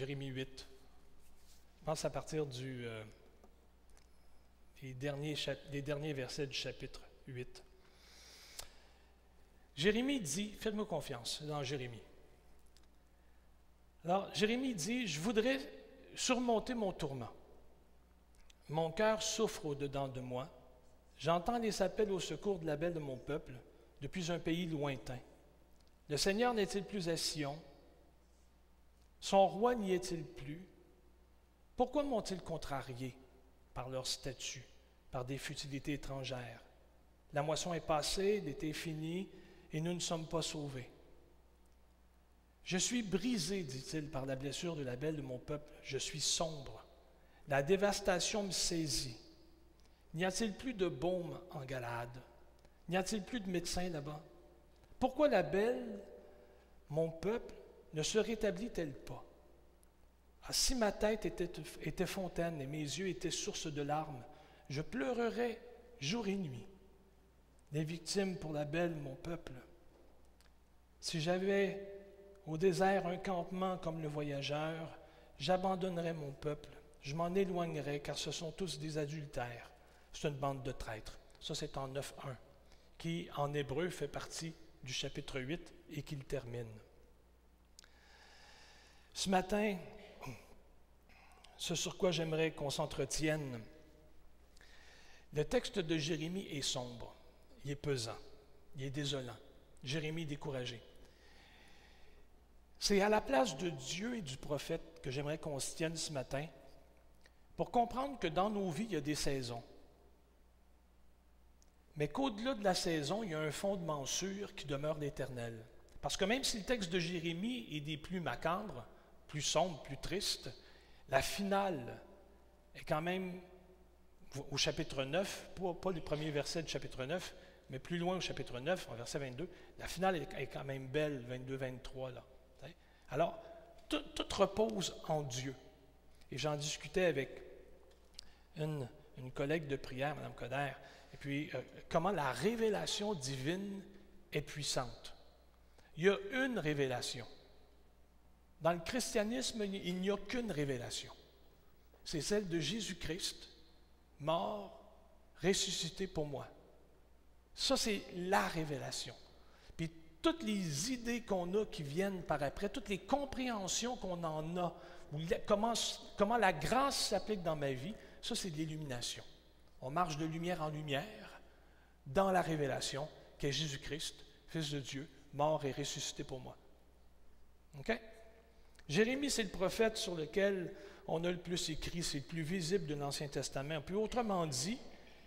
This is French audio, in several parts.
Jérémie 8. Je pense à partir du, euh, des, derniers des derniers versets du chapitre 8. Jérémie dit, faites-moi confiance dans Jérémie. Alors, Jérémie dit, je voudrais surmonter mon tourment. Mon cœur souffre au-dedans de moi. J'entends les appels au secours de la belle de mon peuple depuis un pays lointain. Le Seigneur n'est-il plus à Sion? Son roi n'y est-il plus? Pourquoi m'ont-ils contrarié par leur statut, par des futilités étrangères? La moisson est passée, l'été est fini, et nous ne sommes pas sauvés. Je suis brisé, dit-il, par la blessure de la belle de mon peuple. Je suis sombre. La dévastation me saisit. N'y a-t-il plus de baume en Galade? N'y a-t-il plus de médecins là-bas? Pourquoi la belle, mon peuple, ne se rétablit-elle pas? Ah, si ma tête était, fontaine et mes yeux étaient source de larmes, je pleurerais jour et nuit. Les victimes pour la belle, mon peuple. Si j'avais au désert un campement comme le voyageur, j'abandonnerais mon peuple, je m'en éloignerais, car ce sont tous des adultères. C'est une bande de traîtres. Ça, c'est en 9.1, qui en hébreu fait partie du chapitre 8 et qu'il termine. Ce matin, ce sur quoi j'aimerais qu'on s'entretienne, le texte de Jérémie est sombre, il est pesant, il est désolant. Jérémie est découragé. C'est à la place de Dieu et du prophète que j'aimerais qu'on se tienne ce matin pour comprendre que dans nos vies, il y a des saisons. Mais qu'au-delà de la saison, il y a un fondement sûr qui demeure l'éternel. Parce que même si le texte de Jérémie est des plus macabres, plus sombres, plus tristes, la finale est quand même au chapitre 9, pas, les premiers versets du chapitre 9, mais plus loin au chapitre 9, en verset 22, la finale est, quand même belle, 22-23 là. Alors, tout, repose en Dieu. Et j'en discutais avec une, collègue de prière, Mme Coder, et puis euh, comment la révélation divine est puissante. Il y a une révélation. Dans le christianisme, il n'y a qu'une révélation. C'est celle de Jésus-Christ, mort, ressuscité pour moi. Ça, c'est la révélation. Puis toutes les idées qu'on a qui viennent par après, toutes les compréhensions qu'on en a, comment, la grâce s'applique dans ma vie, ça, c'est de l'illumination. On marche de lumière en lumière dans la révélation qu'est Jésus-Christ, Fils de Dieu, mort et ressuscité pour moi. OK? Jérémie, c'est le prophète sur lequel on a le plus écrit, c'est le plus visible de l'Ancien Testament. Puis autrement dit,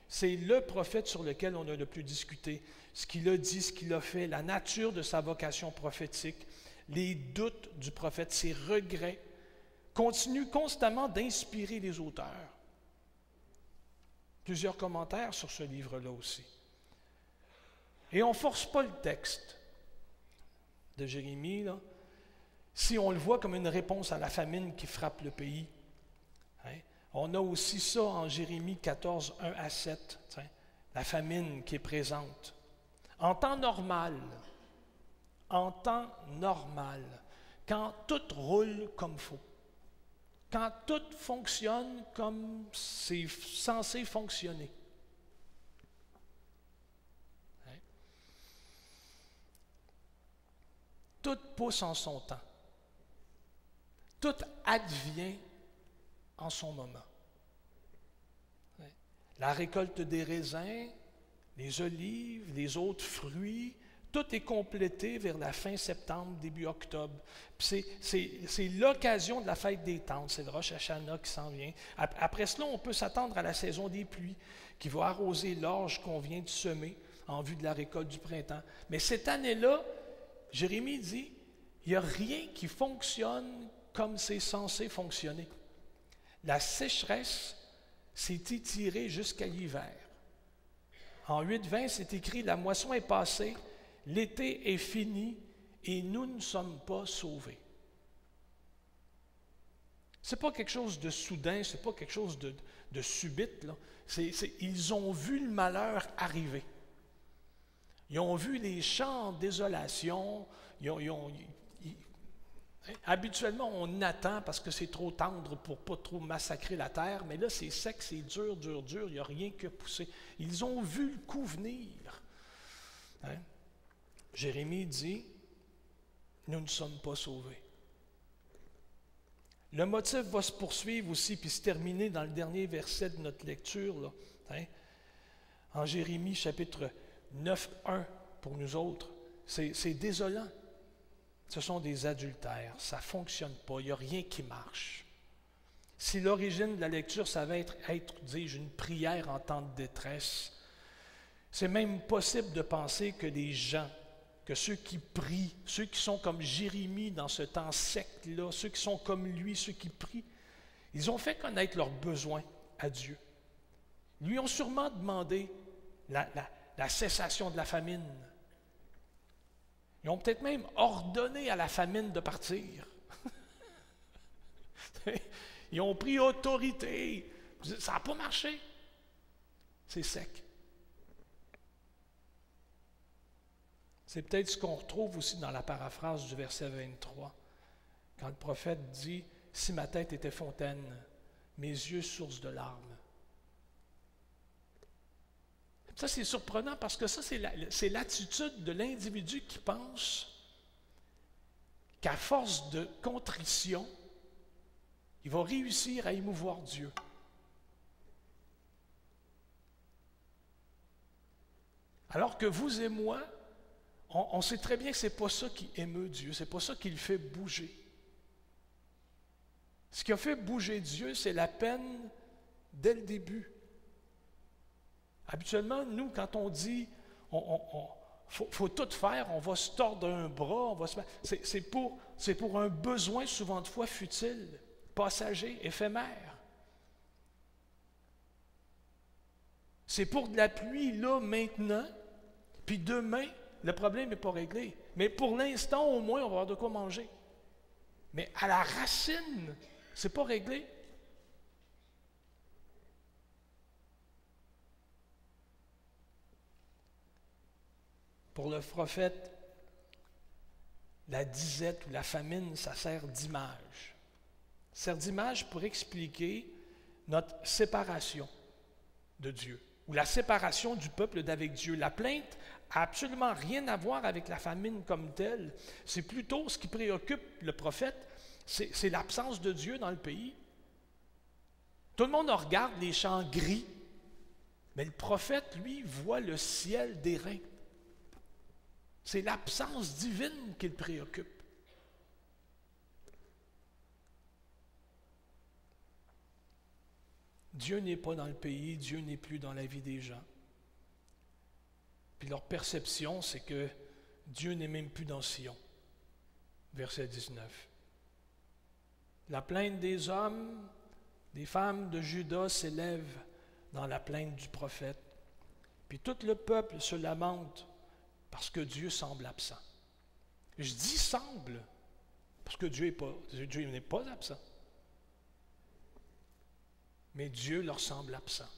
c'est le prophète sur lequel on a le plus discuté, ce qu'il a dit, ce qu'il a fait, la nature de sa vocation prophétique, les doutes du prophète, ses regrets, continuent constamment d'inspirer les auteurs. Plusieurs commentaires sur ce livre-là aussi. Et on ne force pas le texte de Jérémie, là, si on le voit comme une réponse à la famine qui frappe le pays. Hein. On a aussi ça en Jérémie 14, 1 à 7, la famine qui est présente. En temps normal, en temps normal, quand tout roule comme faut, quand tout fonctionne comme c'est censé fonctionner. Hein? Tout pousse en son temps. Tout advient en son moment. La récolte des raisins, les olives, les autres fruits, tout est complété vers la fin septembre, début octobre. C'est l'occasion de la fête des tentes, c'est le Rosh Hashanah qui s'en vient. Après cela, on peut s'attendre à la saison des pluies qui va arroser l'orge qu'on vient de semer en vue de la récolte du printemps. Mais cette année-là, Jérémie dit, il n'y a rien qui fonctionne comme c'est censé fonctionner. La sécheresse s'est étirée jusqu'à l'hiver. En 8.20, c'est écrit, la moisson est passée, l'été est fini et nous ne sommes pas sauvés. Ce n'est pas quelque chose de soudain, ce n'est pas quelque chose de, subite. Ils ont vu le malheur arriver. Ils ont vu les champs en désolation. Ils ont, Habituellement, on attend parce que c'est trop tendre pour pas trop massacrer la terre, mais là, c'est sec, c'est dur, dur, dur, il n'y a rien que pousser. Ils ont vu le coup venir. Hein? Jérémie dit, nous ne sommes pas sauvés. Le motif va se poursuivre aussi, puis se terminer dans le dernier verset de notre lecture, hein? en Jérémie chapitre 9, 1 pour nous autres. C'est désolant. Ce sont des adultères. Ça ne fonctionne pas. Il n'y a rien qui marche. Si l'origine de la lecture, ça va être, dis-je, une prière en temps de détresse, c'est même possible de penser que les gens, que ceux qui prient, ceux qui sont comme Jérémie dans ce temps sec-là, ceux qui sont comme lui, ceux qui prient, ils ont fait connaître leurs besoins à Dieu. Lui ont sûrement demandé la cessation de la famine, ils ont peut-être même ordonné à la famine de partir. Ils ont pris autorité. Ça n'a pas marché. C'est sec. C'est peut-être ce qu'on retrouve aussi dans la paraphrase du verset 23, quand le prophète dit, Si ma tête était fontaine, mes yeux source de larmes. Ça, c'est surprenant parce que ça, c'est l'attitude de l'individu qui pense qu'à force de contrition, il va réussir à émouvoir Dieu. Alors que vous et moi, on, sait très bien que ce n'est pas ça qui émeut Dieu, ce n'est pas ça qui le fait bouger. Ce qui a fait bouger Dieu, c'est la peine dès le début. Habituellement, nous, quand on dit on, faut, tout faire, on va se tordre un bras, on va se c'est, pour, c'est pour un besoin souvent de fois futile, passager, éphémère. C'est pour de la pluie là maintenant, puis demain, le problème n'est pas réglé. Mais pour l'instant, au moins, on va avoir de quoi manger. Mais à la racine, c'est pas réglé. Pour le prophète, la disette ou la famine, ça sert d'image. Ça sert d'image pour expliquer notre séparation de Dieu, ou la séparation du peuple d'avec Dieu. La plainte a absolument rien à voir avec la famine comme telle. C'est plutôt ce qui préoccupe le prophète, c'est l'absence de Dieu dans le pays. Tout le monde regarde les champs gris, mais le prophète, lui, voit le ciel d'airain. C'est l'absence divine qui le préoccupe. Dieu n'est pas dans le pays, Dieu n'est plus dans la vie des gens. Puis leur perception, c'est que Dieu n'est même plus dans Sion. Verset 19. La plainte des hommes, des femmes de Judas s'élève dans la plainte du prophète. Puis tout le peuple se lamente parce que Dieu semble absent. Je dis semble, parce que Dieu n'est pas, Dieu pas absent. Mais Dieu leur semble absent.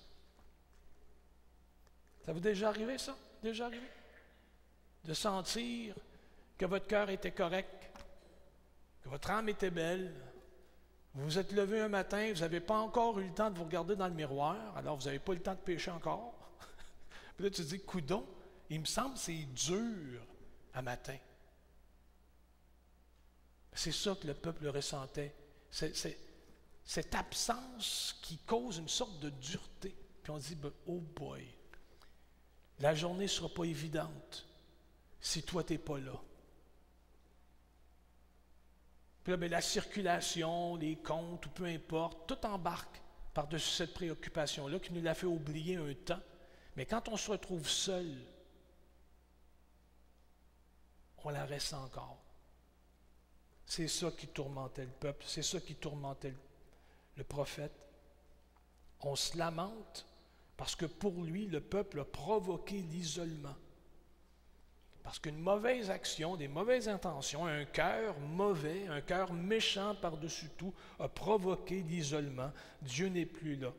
Ça vous est déjà arrivé, ça? Déjà arrivé? De sentir que votre cœur était correct, que votre âme était belle. Vous vous êtes levé un matin, vous n'avez pas encore eu le temps de vous regarder dans le miroir, alors vous n'avez pas eu le temps de pécher encore. Puis là, tu te dis, coudon, il me semble que c'est dur à matin. C'est ça que le peuple ressentait. Cette absence qui cause une sorte de dureté. Puis on dit, ben, oh boy, la journée ne sera pas évidente si toi, tu n'es pas là. Puis là, ben, la circulation, les comptes, ou peu importe, tout embarque par-dessus cette préoccupation-là qui nous l'a fait oublier un temps. Mais quand on se retrouve seul, on la reste encore. C'est ça qui tourmentait le peuple, c'est ça qui tourmentait le, prophète. On se lamente parce que pour lui, le peuple a provoqué l'isolement. Parce qu'une mauvaise action, des mauvaises intentions, un cœur mauvais, un cœur méchant par-dessus tout, a provoqué l'isolement. Dieu n'est plus là.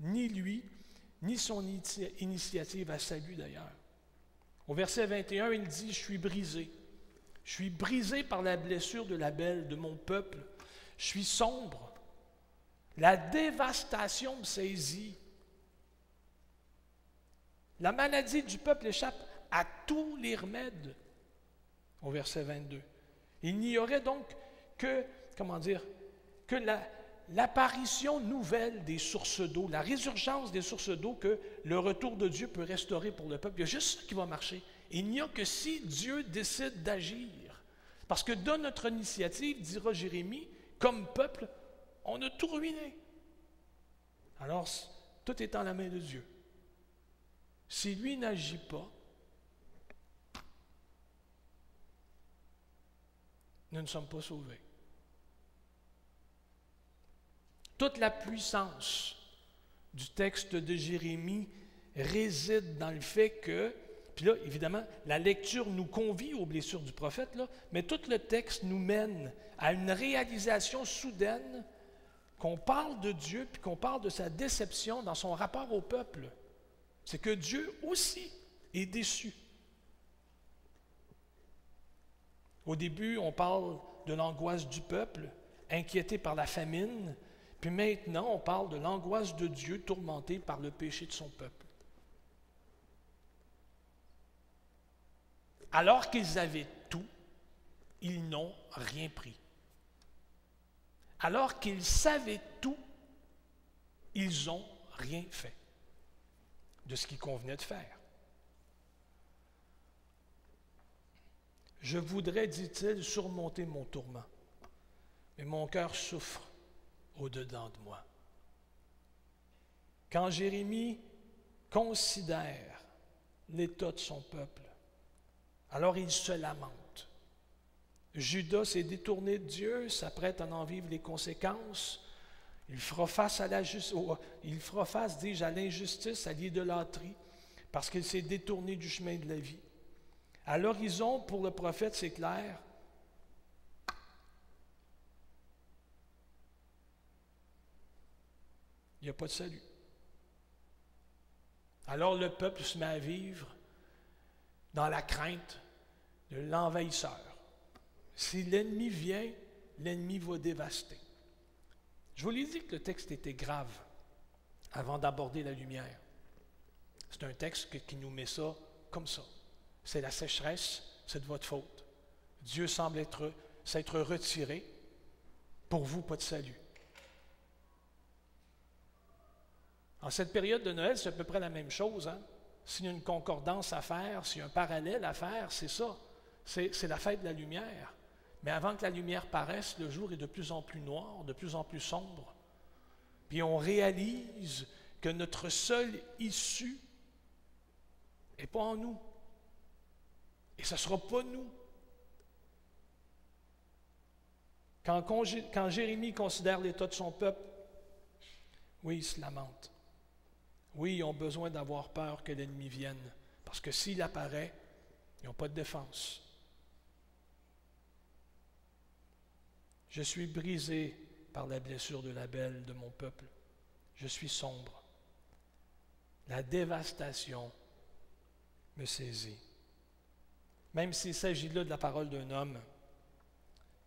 Ni lui, ni son initiative à salut d'ailleurs. Au verset 21, il dit, je suis brisé. Je suis brisé par la blessure de la belle, de mon peuple. Je suis sombre. La dévastation me saisit. La maladie du peuple échappe à tous les remèdes. Au verset 22. Il n'y aurait donc que, comment dire, que l'apparition nouvelle des sources d'eau, la résurgence des sources d'eau que le retour de Dieu peut restaurer pour le peuple. Il y a juste ça qui va marcher. Il n'y a que si Dieu décide d'agir. Parce que de notre initiative, dira Jérémie, comme peuple, on a tout ruiné. Alors, tout est en la main de Dieu. Si lui n'agit pas, nous ne sommes pas sauvés. Toute la puissance du texte de Jérémie réside dans le fait que, puis là, évidemment, la lecture nous convie aux blessures du prophète, mais tout le texte nous mène à une réalisation soudaine qu'on parle de Dieu, puis qu'on parle de sa déception dans son rapport au peuple. C'est que Dieu aussi est déçu. Au début, on parle de l'angoisse du peuple, inquiété par la famine, puis maintenant, on parle de l'angoisse de Dieu tourmenté par le péché de son peuple. Alors qu'ils avaient tout, ils n'ont rien pris. Alors qu'ils savaient tout, ils n'ont rien fait de ce qu'il convenait de faire. Je voudrais, dit-il, surmonter mon tourment, mais mon cœur souffre au-dedans de moi. Quand Jérémie considère l'état de son peuple, alors il se lamente. Judas s'est détourné de Dieu, s'apprête à en vivre les conséquences. Il fera face à la justice, il fera face, dis-je, à l'injustice, à l'idolâtrie, parce qu'il s'est détourné du chemin de la vie. À l'horizon, pour le prophète, c'est clair. Il n'y a pas de salut. Alors le peuple se met à vivre dans la crainte de l'envahisseur. Si l'ennemi vient, l'ennemi va dévaster. Je vous l'ai dit que le texte était grave avant d'aborder la lumière. C'est un texte qui nous met ça comme ça. C'est la sécheresse, c'est de votre faute. Dieu semble être, s'être retiré. Pour vous, pas de salut. En cette période de Noël, c'est à peu près la même chose. Hein? S'il y a une concordance à faire, s'il y a un parallèle à faire, c'est ça. C'est la fête de la lumière. Mais avant que la lumière paraisse, le jour est de plus en plus noir, de plus en plus sombre. Puis on réalise que notre seule issue n'est pas en nous. Et ce ne sera pas nous. Quand, Jérémie considère l'état de son peuple, oui, il se lamente. Oui, ils ont besoin d'avoir peur que l'ennemi vienne, parce que s'il apparaît, ils n'ont pas de défense. Je suis brisé par la blessure de la belle de mon peuple. Je suis sombre. La dévastation me saisit. Même s'il s'agit là de la parole d'un homme,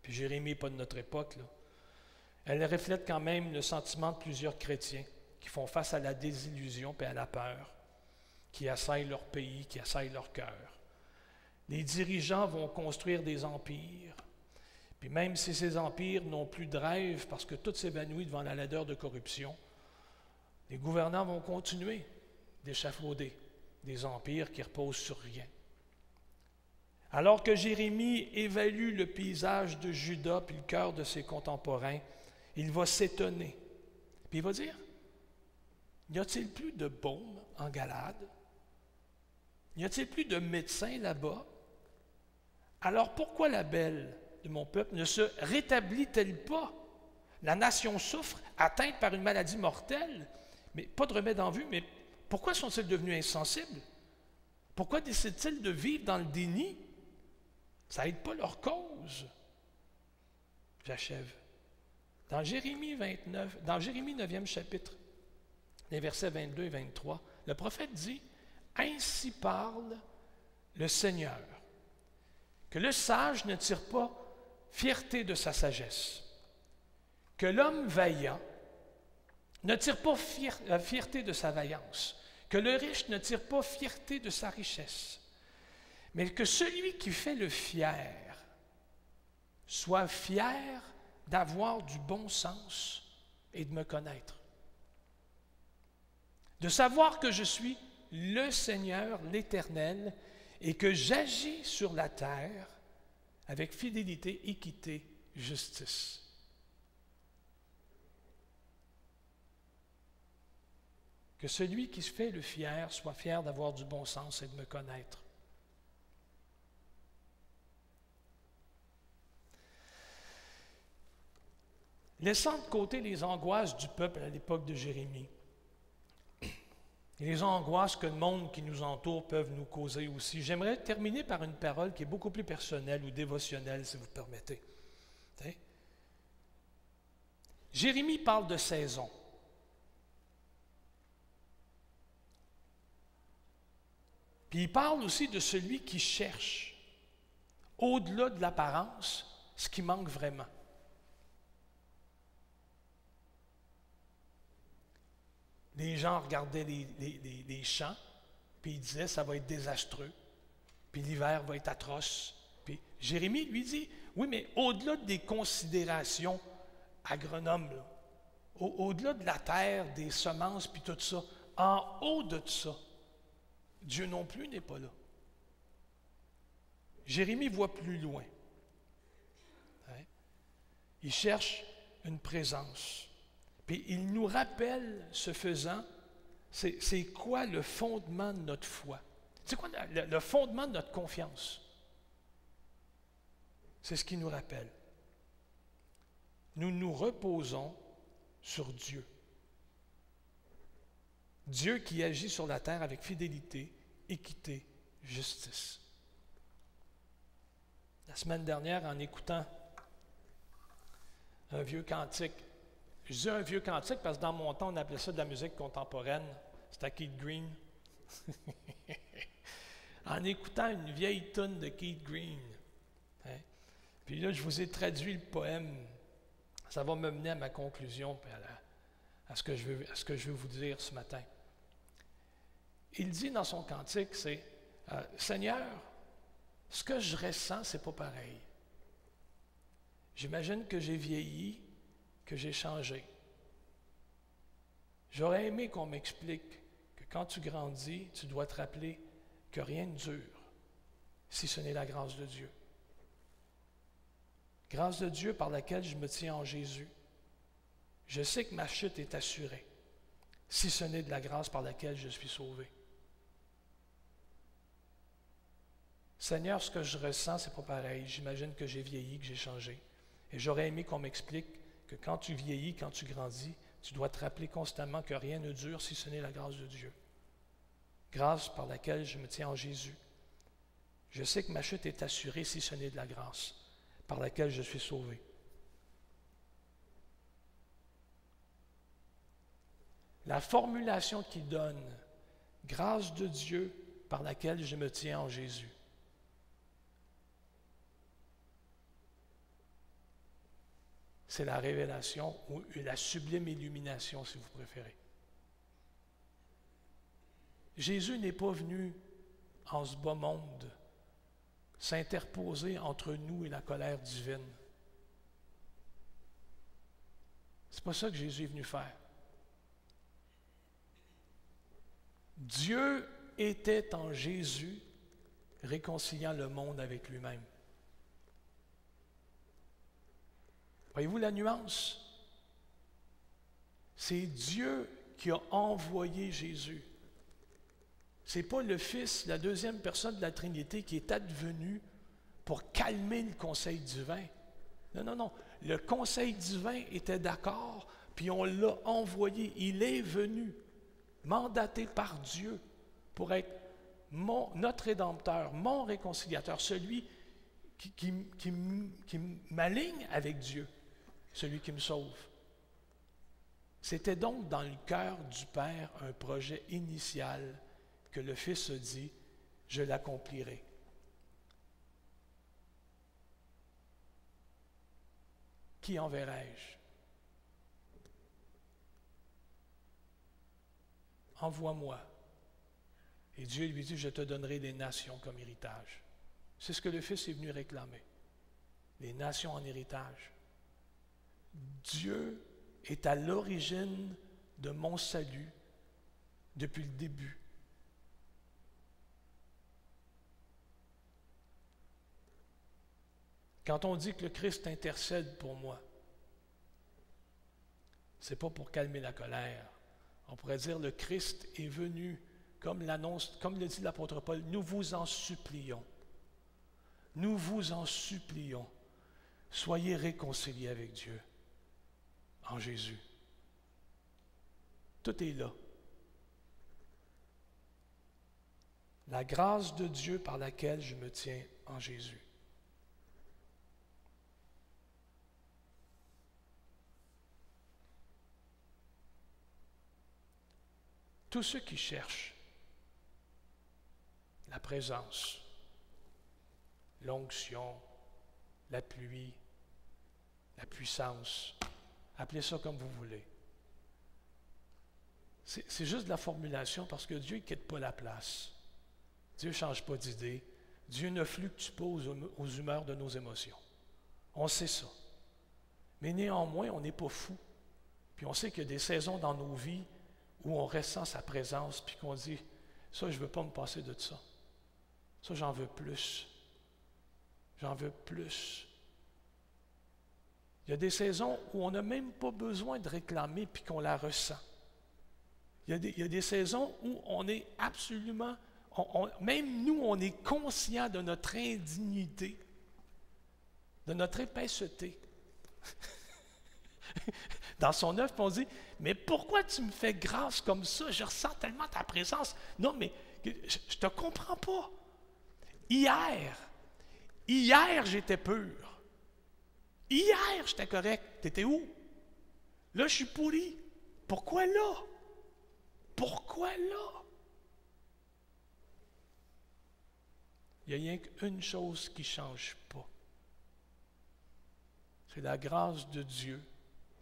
puis Jérémie pas de notre époque, elle reflète quand même le sentiment de plusieurs chrétiens qui font face à la désillusion et à la peur, qui assaillent leur pays, qui assaillent leur cœur. Les dirigeants vont construire des empires, puis même si ces empires n'ont plus de rêve parce que tout s'évanouit devant la laideur de corruption, les gouvernants vont continuer d'échafauder des empires qui reposent sur rien. Alors que Jérémie évalue le paysage de Juda puis le cœur de ses contemporains, il va s'étonner. Puis il va dire N'y a-t-il plus de baume en Galade? N'y a-t-il plus de médecins là-bas? Alors pourquoi la belle de mon peuple ne se rétablit-elle pas? La nation souffre, atteinte par une maladie mortelle, mais pas de remède en vue. Mais pourquoi sont-ils devenus insensibles? Pourquoi décident-ils de vivre dans le déni? Ça n'aide pas leur cause. J'achève. Dans Jérémie 29, dans Jérémie 9e chapitre, les versets 22 et 23, le prophète dit Ainsi parle le Seigneur que le sage ne tire pas fierté de sa sagesse, que l'homme vaillant ne tire pas euh, fierté de sa vaillance, que le riche ne tire pas fierté de sa richesse, mais que celui qui fait le fier soit fier d'avoir du bon sens et de me connaître. De savoir que je suis le Seigneur, l'Éternel, et que j'agis sur la terre avec fidélité, équité, justice. Que celui qui se fait le fier soit fier d'avoir du bon sens et de me connaître. Laissant de côté les angoisses du peuple à l'époque de Jérémie, les angoisses que le monde qui nous entoure peuvent nous causer aussi, j'aimerais terminer par une parole qui est beaucoup plus personnelle ou dévotionnelle, si vous permettez. Jérémie parle de saison. Puis il parle aussi de celui qui cherche, au-delà de l'apparence, ce qui manque vraiment. Les gens regardaient les, champs, puis ils disaient ça va être désastreux, puis l'hiver va être atroce. Puis Jérémie lui dit oui, mais au-delà des considérations agronomes, au-delà de la terre, des semences, puis tout ça, en haut de tout ça, Dieu non plus n'est pas là. Jérémie voit plus loin. Hein? Il cherche une présence. Puis il nous rappelle, ce faisant, c'est quoi le fondement de notre foi? C'est quoi le, fondement de notre confiance? C'est ce qu'il nous rappelle. Nous nous reposons sur Dieu. Dieu qui agit sur la terre avec fidélité, équité, justice. La semaine dernière, en écoutant un vieux cantique, je dis un vieux cantique parce que dans mon temps, on appelait ça de la musique contemporaine. C'était Keith Green. en écoutant une vieille tonne de Keith Green. Hein. Puis là, je vous ai traduit le poème. Ça va me mener à ma conclusion à, à, ce que je veux, à ce que je veux vous dire ce matin. Il dit dans son cantique, c'est euh, Seigneur, ce que je ressens, c'est pas pareil. J'imagine que j'ai vieilli, que j'ai changé. J'aurais aimé qu'on m'explique que quand tu grandis, tu dois te rappeler que rien ne dure si ce n'est la grâce de Dieu. Grâce de Dieu par laquelle je me tiens en Jésus. Je sais que ma chute est assurée si ce n'est de la grâce par laquelle je suis sauvé. Seigneur, ce que je ressens, c'est pas pareil. J'imagine que j'ai vieilli, que j'ai changé. Et j'aurais aimé qu'on m'explique que quand tu vieillis, quand tu grandis, tu dois te rappeler constamment que rien ne dure si ce n'est la grâce de Dieu. Grâce par laquelle je me tiens en Jésus. Je sais que ma chute est assurée si ce n'est de la grâce par laquelle je suis sauvé. La formulation qu'il donne, grâce de Dieu par laquelle je me tiens en Jésus. C'est la révélation ou la sublime illumination, si vous préférez. Jésus n'est pas venu en ce bas monde s'interposer entre nous et la colère divine. C'est pas ça que Jésus est venu faire. Dieu était en Jésus réconciliant le monde avec lui-même. Voyez-vous la nuance? C'est Dieu qui a envoyé Jésus. Ce n'est pas le Fils, la deuxième personne de la Trinité, qui est advenu pour calmer le conseil divin. Non, non, non. Le conseil divin était d'accord, puis on l'a envoyé. Il est venu, mandaté par Dieu, pour être mon, notre Rédempteur, mon réconciliateur, celui qui, qui, qui m'aligne avec Dieu celui qui me sauve. C'était donc dans le cœur du Père un projet initial que le Fils se dit, je l'accomplirai. Qui enverrai-je? Envoie-moi. Et Dieu lui dit, je te donnerai des nations comme héritage. C'est ce que le Fils est venu réclamer, les nations en héritage. Dieu est à l'origine de mon salut depuis le début. Quand on dit que le Christ intercède pour moi, ce n'est pas pour calmer la colère. On pourrait dire le Christ est venu, comme l'annonce, comme le dit l'apôtre Paul, nous vous en supplions. Nous vous en supplions. Soyez réconciliés avec Dieu en Jésus. Tout est là. La grâce de Dieu par laquelle je me tiens en Jésus. Tous ceux qui cherchent la présence, l'onction, la pluie, la puissance, appelez ça comme vous voulez. C'est juste de la formulation parce que Dieu ne quitte pas la place. Dieu ne change pas d'idée. Dieu ne fluctue pas aux, humeurs de nos émotions. On sait ça. Mais néanmoins, on n'est pas fou. Puis on sait qu'il y a des saisons dans nos vies où on ressent sa présence, puis qu'on dit, ça, je ne veux pas me passer de ça. Ça, j'en veux plus. J'en veux plus. Il y a des saisons où on n'a même pas besoin de réclamer, puis qu'on la ressent. Il y, a des, saisons où on est absolument, même nous, on est conscient de notre indignité, de notre épaisseté. Dans son œuvre, on dit, mais pourquoi tu me fais grâce comme ça? Je ressens tellement ta présence. Non, mais je ne te comprends pas. Hier, hier, j'étais pur. Hier, j'étais correct. Tu étais où? Là, je suis pourri. Pourquoi là? Pourquoi là? Il n'y a rien qu'une chose qui ne change pas. C'est la grâce de Dieu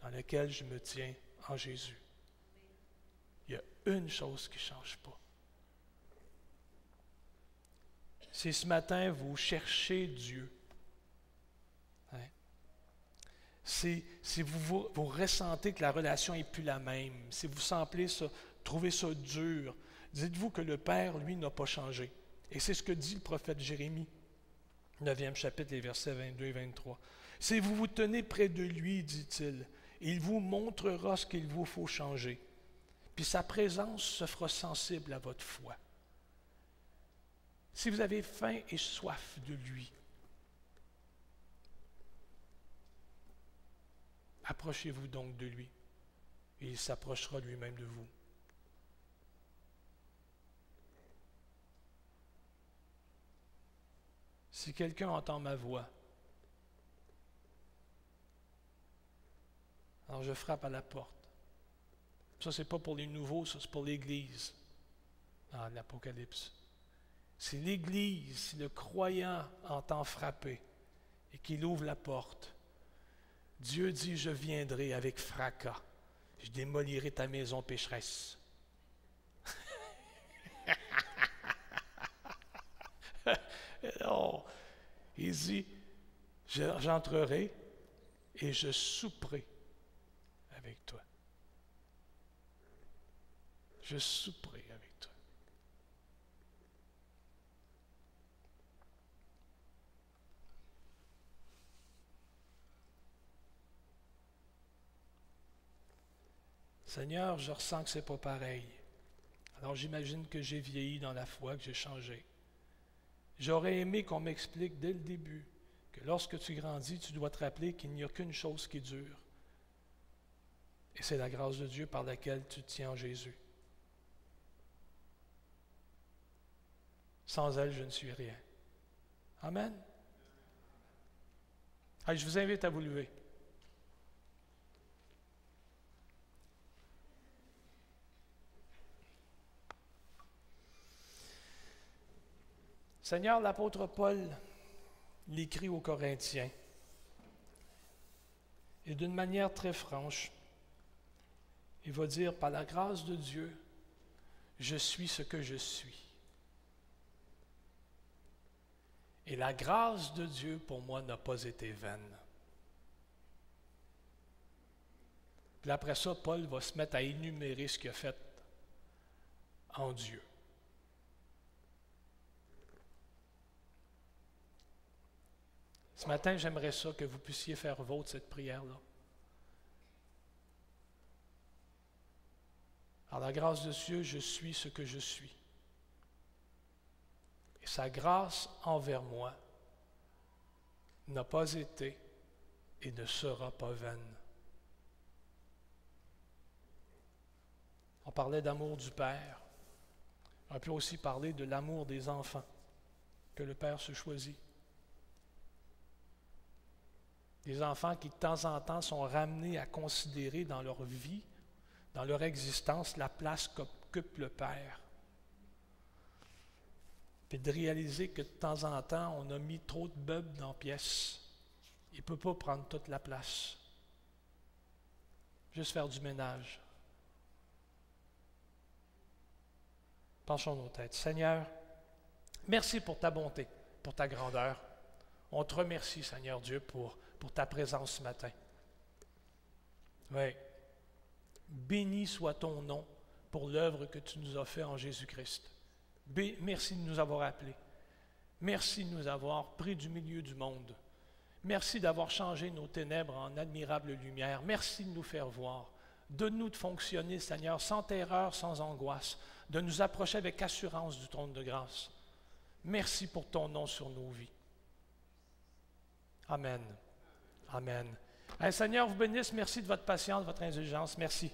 dans laquelle je me tiens en Jésus. Il y a une chose qui ne change pas. Si ce matin vous cherchez Dieu, hein, si, vous, ressentez que la relation n'est plus la même, si vous semblez ça, trouver ça dur, dites-vous que le Père, lui, n'a pas changé. Et c'est ce que dit le prophète Jérémie, 9e chapitre, les versets 22 et 23. Si vous vous tenez près de lui, dit-il, il vous montrera ce qu'il vous faut changer. Puis sa présence se fera sensible à votre foi. Si vous avez faim et soif de lui, approchez-vous donc de lui et il s'approchera lui-même de vous. Si quelqu'un entend ma voix Alors je frappe à la porte. Ça, ce n'est pas pour les nouveaux, ça, c'est pour l'Église. Dans l'Apocalypse. Si l'Église, si le croyant entend frapper et qu'il ouvre la porte, Dieu dit, je viendrai avec fracas. Je démolirai ta maison pécheresse. non. Il dit, j'entrerai et je souperai avec toi. Je souperai avec toi. Seigneur, je ressens que ce n'est pas pareil. Alors j'imagine que j'ai vieilli dans la foi, que j'ai changé. J'aurais aimé qu'on m'explique dès le début que lorsque tu grandis, tu dois te rappeler qu'il n'y a qu'une chose qui dure, et c'est la grâce de Dieu par laquelle tu tiens en Jésus. Sans elle, je ne suis rien. Amen. Allez, je vous invite à vous lever. Seigneur, l'apôtre Paul l'écrit aux Corinthiens. Et d'une manière très franche, il va dire, par la grâce de Dieu, je suis ce que je suis. Et la grâce de Dieu pour moi n'a pas été vaine. Puis après ça, Paul va se mettre à énumérer ce qu'il a fait en Dieu. Ce matin, j'aimerais ça que vous puissiez faire vôtre cette prière-là. Par la grâce de Dieu, je suis ce que je suis. Et sa grâce envers moi n'a pas été et ne sera pas vaine. On parlait d'amour du Père. On peut aussi parler de l'amour des enfants que le Père se choisit. Des enfants qui de temps en temps sont ramenés à considérer dans leur vie, dans leur existence, la place qu'occupe le Père. Puis de réaliser que de temps en temps, on a mis trop de bubs dans la pièce. Il ne peut pas prendre toute la place. Juste faire du ménage. Penchons nos têtes. Seigneur, merci pour ta bonté, pour ta grandeur. On te remercie, Seigneur Dieu, pour pour ta présence ce matin. Oui. Béni soit ton nom pour l'œuvre que tu nous as faite en Jésus-Christ. Merci de nous avoir appelés. Merci de nous avoir pris du milieu du monde. Merci d'avoir changé nos ténèbres en admirable lumière. Merci de nous faire voir. Donne-nous de fonctionner, Seigneur, sans terreur, sans angoisse, de nous approcher avec assurance du trône de grâce. Merci pour ton nom sur nos vies. Amen. Amen. Hey, Seigneur vous bénisse. Merci de votre patience, de votre indulgence. Merci.